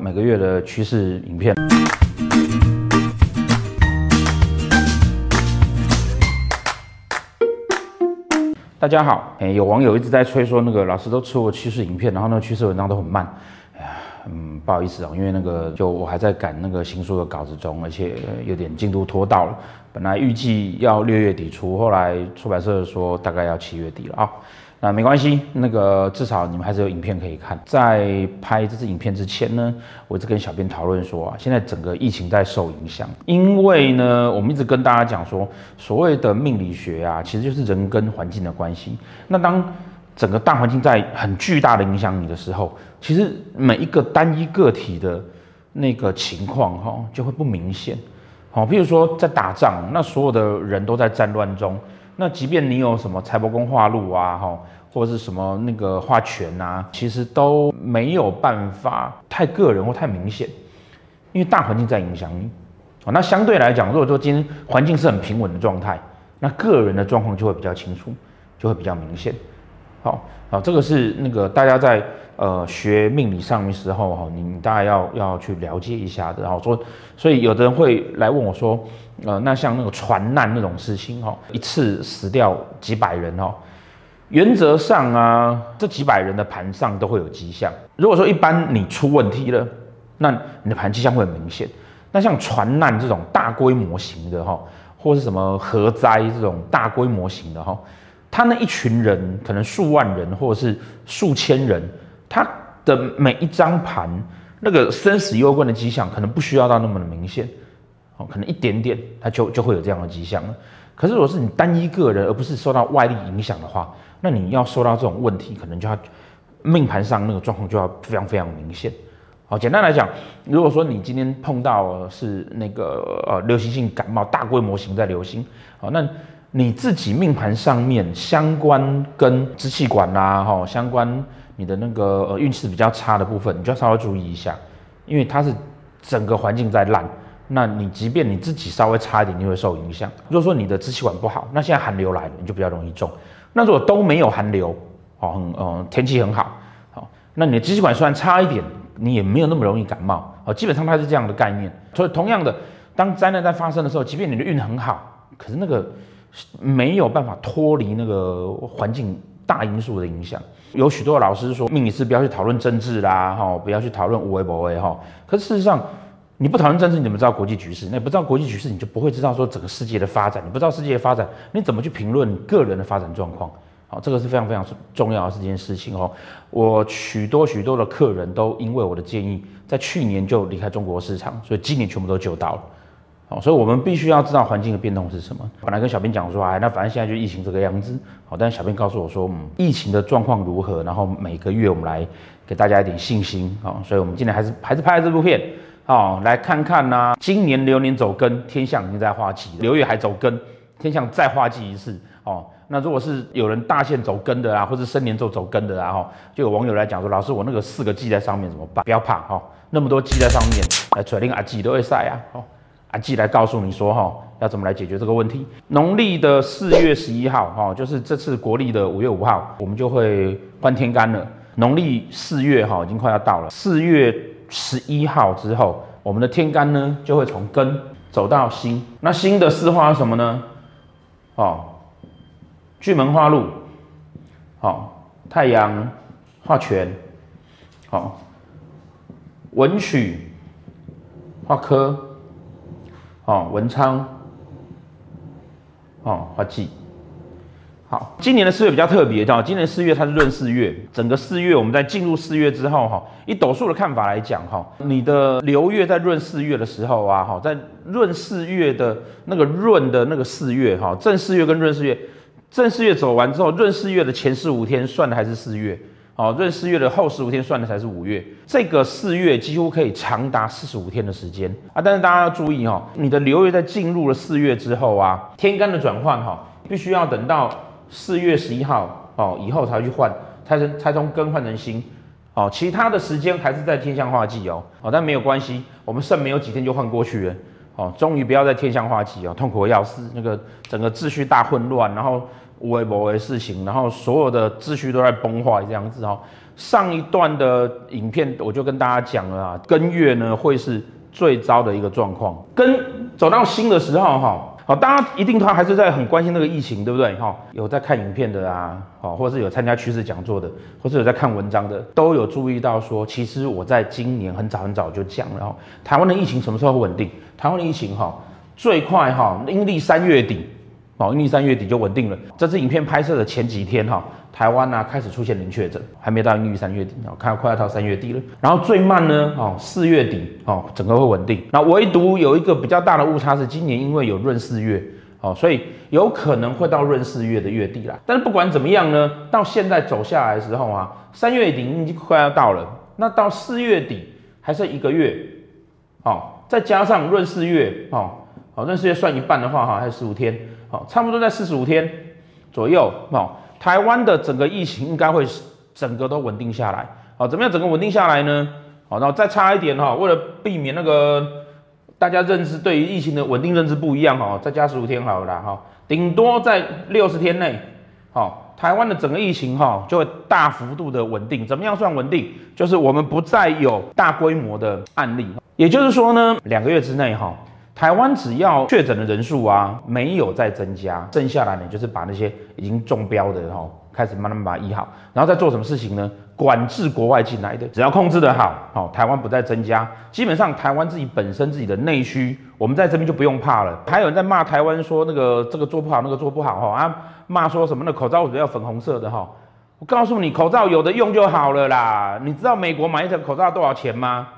每个月的趋势影片。大家好，哎，有网友一直在催说，那个老师都出过趋势影片，然后那个趋势文章都很慢。嗯，不好意思啊，因为那个就我还在赶那个新书的稿子中，而且有点进度拖到了。本来预计要六月底出，后来出版社说大概要七月底了啊。那没关系，那个至少你们还是有影片可以看。在拍这支影片之前呢，我一直跟小编讨论说啊，现在整个疫情在受影响，因为呢，我们一直跟大家讲说，所谓的命理学啊，其实就是人跟环境的关系。那当整个大环境在很巨大的影响你的时候，其实每一个单一个体的那个情况哈，就会不明显。好，譬如说在打仗，那所有的人都在战乱中。那即便你有什么财帛宫化禄啊，哈，或者是什么那个化权啊，其实都没有办法太个人或太明显，因为大环境在影响你。那相对来讲，如果说今天环境是很平稳的状态，那个人的状况就会比较清楚，就会比较明显。好，好，这个是那个大家在呃学命理上的时候哈，你大概要要去了解一下的。然后说，所以有的人会来问我说，呃，那像那个船难那种事情哈，一次死掉几百人哦，原则上啊，这几百人的盘上都会有迹象。如果说一般你出问题了，那你的盘迹象会很明显。那像船难这种大规模型的哈，或是什么核灾这种大规模型的哈。他那一群人可能数万人或者是数千人，他的每一张盘那个生死攸关的迹象，可能不需要到那么的明显，哦，可能一点点，他就就会有这样的迹象了。可是如果是你单一个人，而不是受到外力影响的话，那你要受到这种问题，可能就要命盘上那个状况就要非常非常明显。好，简单来讲，如果说你今天碰到是那个呃流行性感冒大规模型在流行，好，那。你自己命盘上面相关跟支气管啦，哈，相关你的那个呃运势比较差的部分，你就要稍微注意一下，因为它是整个环境在烂，那你即便你自己稍微差一点，你会受影响。如果说你的支气管不好，那现在寒流来了，你就比较容易中。那如果都没有寒流，哦，很呃天气很好，好，那你的支气管虽然差一点，你也没有那么容易感冒，哦，基本上它是这样的概念。所以同样的，当灾难在发生的时候，即便你的运很好，可是那个。没有办法脱离那个环境大因素的影响。有许多老师说，命理师不要去讨论政治啦，哈，不要去讨论无为不为哈。可事实上，你不讨论政治，你怎么知道国际局势？那不知道国际局势，你就不会知道说整个世界的发展。你不知道世界的发展，你怎么去评论个人的发展状况？好，这个是非常非常重要的这件事情哦。我许多许多的客人都因为我的建议，在去年就离开中国市场，所以今年全部都救到了。所以，我们必须要知道环境的变动是什么。本来跟小编讲说，哎，那反正现在就疫情这个样子。好，但是小编告诉我说，嗯，疫情的状况如何？然后每个月我们来给大家一点信心。好，所以我们今天还是还是拍了这部片，好，来看看呢、今年流年走庚，天象已经在化忌，流月还走庚，天象再化忌一次。哦，那如果是有人大限走庚的啊，或是生年就走庚的啊，哈，就有网友来讲说，老师，我那个四个忌在上面怎么办？不要怕，哈，那么多忌在上面，来揣定阿忌都会晒啊，好。阿季来告诉你说哈，要怎么来解决这个问题？农历的四月十一号哈，就是这次国历的五月五号，我们就会换天干了。农历四月哈，已经快要到了。四月十一号之后，我们的天干呢就会从根走到辛。那辛的四化是什么呢？哦，巨门化禄，好，太阳化权，好，文曲化科。哦，文昌，哦，花季，好，今年的四月比较特别，哈，今年四月它是闰四月，整个四月我们在进入四月之后，哈，以斗数的看法来讲，哈，你的流月在闰四月的时候啊，哈，在闰四月的那个闰的那个四月，哈，正四月跟闰四月，正四月走完之后，闰四月的前四五天算的还是四月。哦，闰四月的后十五天算的才是五月，这个四月几乎可以长达四十五天的时间啊！但是大家要注意哦，你的流月在进入了四月之后啊，天干的转换哈，必须要等到四月十一号哦以后才去换，才从才从庚换成辛哦，其他的时间还是在天象化忌哦哦，但没有关系，我们剩没有几天就换过去了哦，终于不要再天象化忌哦，痛苦的要死，那个整个秩序大混乱，然后。无为不为事情，然后所有的秩序都在崩坏，这样子哦，上一段的影片我就跟大家讲了啊，跟月呢会是最糟的一个状况，跟走到新的时候哈。好，大家一定他还是在很关心那个疫情，对不对？哈，有在看影片的啊，好，或者是有参加趋势讲座的，或是有在看文章的，都有注意到说，其实我在今年很早很早就讲了，哦，台湾的疫情什么时候会稳定？台湾的疫情哈，最快哈，阴历三月底，哦，阴历三月底就稳定了。这支影片拍摄的前几天哈。台湾呢、啊、开始出现零确诊，还没到阴历三月底哦，看快要到三月底了。然后最慢呢，哦四月底哦，整个会稳定。那唯独有一个比较大的误差是，今年因为有闰四月哦，所以有可能会到闰四月的月底啦。但是不管怎么样呢，到现在走下来的时候啊，三月底已经快要到了，那到四月底还剩一个月，哦，再加上闰四月哦，好闰四月算一半的话哈，还有十五天，好，差不多在四十五天左右哦。台湾的整个疫情应该会整个都稳定下来，好，怎么样整个稳定下来呢？好，然后再差一点哈，为了避免那个大家认知对于疫情的稳定认知不一样哈，再加十五天好了啦哈，顶多在六十天内，好，台湾的整个疫情哈就会大幅度的稳定。怎么样算稳定？就是我们不再有大规模的案例，也就是说呢，两个月之内哈。台湾只要确诊的人数啊没有再增加，剩下来呢就是把那些已经中标的哈开始慢慢把它医好，然后再做什么事情呢？管制国外进来的，只要控制得好，好台湾不再增加，基本上台湾自己本身自己的内需，我们在这边就不用怕了。还有人在骂台湾说那个这个做不好，那个做不好哈啊，骂说什么那口罩为什么要粉红色的哈？我告诉你，口罩有的用就好了啦。你知道美国买一条口罩多少钱吗？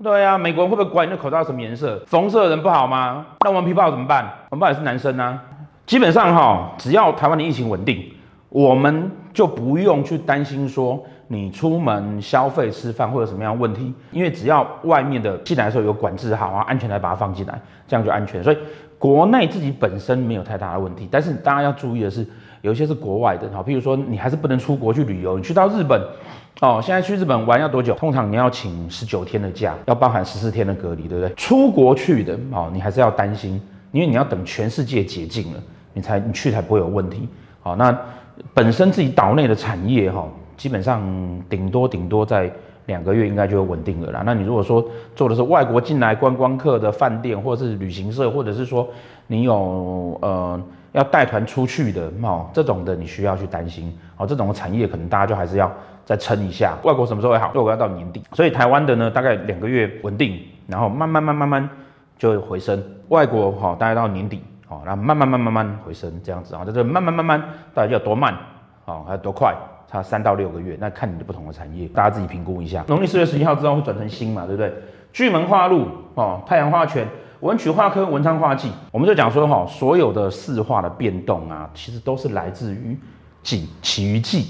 对啊，美国人会不会管你的口罩什么颜色？红色的人不好吗？那我们皮泡怎么办？我们也是男生啊。基本上哈，只要台湾的疫情稳定，我们就不用去担心说你出门消费、吃饭会有什么样的问题，因为只要外面的进来的时候有管制好啊，安全来把它放进来，这样就安全。所以国内自己本身没有太大的问题，但是大家要注意的是，有一些是国外的哈，譬如说你还是不能出国去旅游，你去到日本。哦，现在去日本玩要多久？通常你要请十九天的假，要包含十四天的隔离，对不对？出国去的哦，你还是要担心，因为你要等全世界解禁了，你才你去才不会有问题。好，那本身自己岛内的产业哈，基本上顶多顶多在两个月应该就会稳定了啦。那你如果说做的是外国进来观光客的饭店，或者是旅行社，或者是说你有呃要带团出去的哦，这种的你需要去担心。哦，这种的产业可能大家就还是要。再撑一下，外国什么时候会好？外国要到年底，所以台湾的呢，大概两个月稳定，然后慢慢慢慢慢就会回升。外国哈，大概到年底，好，然后慢慢慢慢慢回升，这样子啊，在这慢慢慢慢到底要多慢，好，还有多快？差三到六个月，那看你的不同的产业，大家自己评估一下。农历四月十一号之后会转成新嘛，对不对？巨门化禄哦，太阳化权，文曲化科，文昌化忌，我们就讲说哈，所有的四化的变动啊，其实都是来自于忌，起于忌。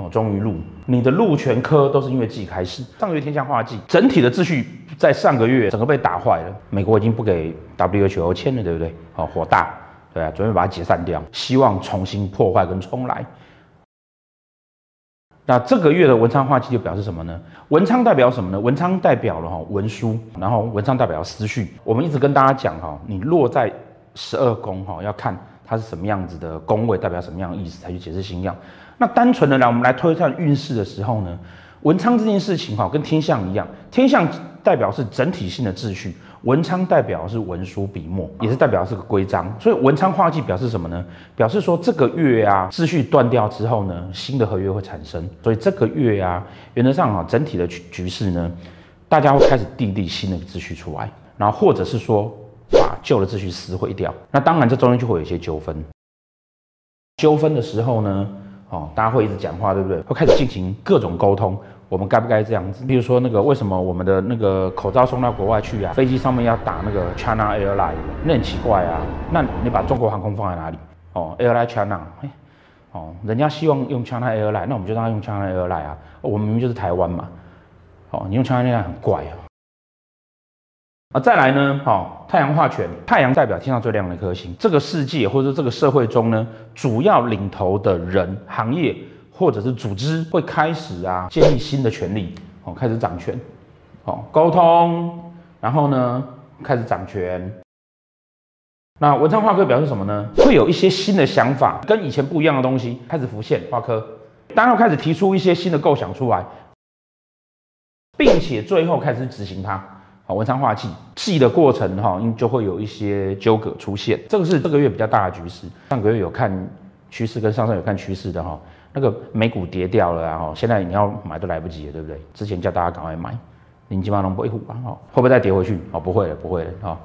哦，终于禄，你的禄全科都是因为忌开始。上个月天象化忌，整体的秩序在上个月整个被打坏了。美国已经不给 WHO 签了，对不对？好，火大，对啊，准备把它解散掉，希望重新破坏跟重来。那这个月的文昌化忌就表示什么呢？文昌代表什么呢？文昌代表了哈文书，然后文昌代表思绪。我们一直跟大家讲哈，你落在十二宫哈，要看它是什么样子的宫位，代表什么样的意思，才去解释星曜。那单纯的来，我们来推算运势的时候呢，文昌这件事情哈，跟天象一样，天象代表是整体性的秩序，文昌代表是文书笔墨，也是代表是个规章。所以文昌化忌表示什么呢？表示说这个月啊，秩序断掉之后呢，新的合约会产生。所以这个月啊，原则上啊，整体的局局势呢，大家会开始订立新的秩序出来，然后或者是说把旧的秩序撕毁掉。那当然这中间就会有一些纠纷。纠纷的时候呢，哦，大家会一直讲话，对不对？会开始进行各种沟通，我们该不该这样子？比如说那个，为什么我们的那个口罩送到国外去啊？飞机上面要打那个 China Airline，那很奇怪啊。那你把中国航空放在哪里？哦，Airline China，哎，哦，人家希望用 China Airline，那我们就让他用 China Airline 啊。我们明明就是台湾嘛。哦，你用 China Airline 很怪啊。啊，再来呢，哦，太阳化权，太阳代表天上最亮的一颗星。这个世界或者说这个社会中呢，主要领头的人、行业或者是组织会开始啊，建立新的权利，哦，开始掌权，哦，沟通，然后呢，开始掌权。那文昌化科表示什么呢？会有一些新的想法，跟以前不一样的东西开始浮现。化科，当然开始提出一些新的构想出来，并且最后开始执行它。好，文昌化忌，忌的过程哈，就会有一些纠葛出现。这个是这个月比较大的局势。上个月有看趋势，跟上上有看趋势的哈，那个美股跌掉了，然后现在你要买都来不及了，对不对？之前叫大家赶快买，你起码能不会虎吧？哈，会不会再跌回去？哦，不会了，不会了，哈。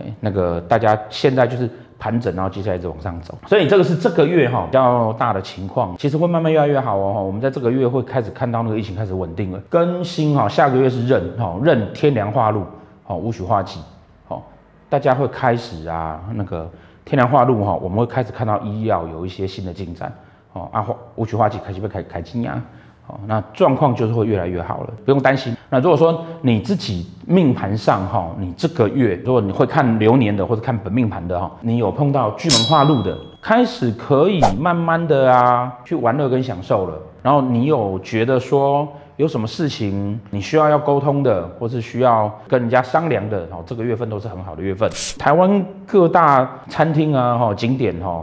哎，那个大家现在就是盘整，然后接下来一直往上走。所以这个是这个月哈比较大的情况，其实会慢慢越来越好哦。我们在这个月会开始看到那个疫情开始稳定了，更新哈。下个月是壬哈，壬天梁化禄，好武曲化忌，好，大家会开始啊那个天梁化禄哈，我们会开始看到医药有一些新的进展，哦啊武曲化忌开始被开开金呀。哦，那状况就是会越来越好了，不用担心。那如果说你自己命盘上哈，你这个月如果你会看流年的或者看本命盘的哈，你有碰到巨门化禄的，开始可以慢慢的啊去玩乐跟享受了。然后你有觉得说有什么事情你需要要沟通的，或是需要跟人家商量的，哦，这个月份都是很好的月份。台湾各大餐厅啊，哈景点哈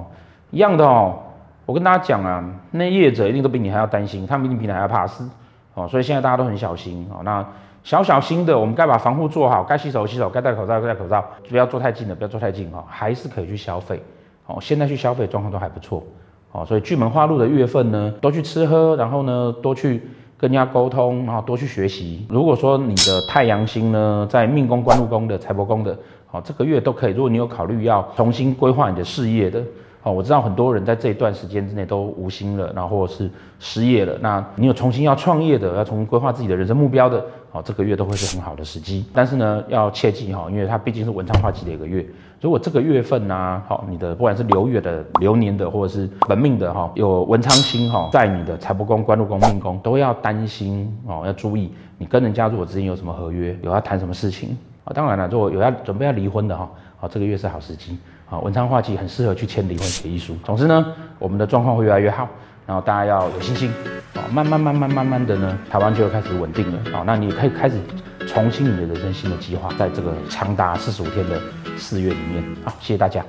一样的哦。我跟大家讲啊，那业者一定都比你还要担心，他们一定比你还要怕死哦，所以现在大家都很小心哦。那小小心的，我们该把防护做好，该洗手洗手，该戴口罩戴口罩，不要坐太近了，不要坐太近哈，还是可以去消费哦。现在去消费状况都还不错哦，所以巨门化禄的月份呢，多去吃喝，然后呢，多去跟人家沟通，然后多去学习。如果说你的太阳星呢，在命宫、官禄宫的、财帛宫的，哦，这个月都可以。如果你有考虑要重新规划你的事业的。哦，我知道很多人在这一段时间之内都无心了，然后或者是失业了。那你有重新要创业的，要重新规划自己的人生目标的，哦，这个月都会是很好的时机。但是呢，要切记哈，因为它毕竟是文昌化忌的一个月。如果这个月份呢，好，你的不管是流月的、流年的，或者是本命的哈，有文昌星哈，在你的财帛宫、官禄宫、命宫，都要担心哦，要注意，你跟人家如果之间有什么合约，有要谈什么事情啊。当然了，如果有要准备要离婚的哈，好，这个月是好时机。啊，文昌化忌很适合去签离婚协议书。总之呢，我们的状况会越来越好，然后大家要有信心啊，慢慢慢慢慢慢的呢，台湾就会开始稳定了啊。那你可以开始重新你的人生新的计划，在这个长达四十五天的四月里面。好，谢谢大家。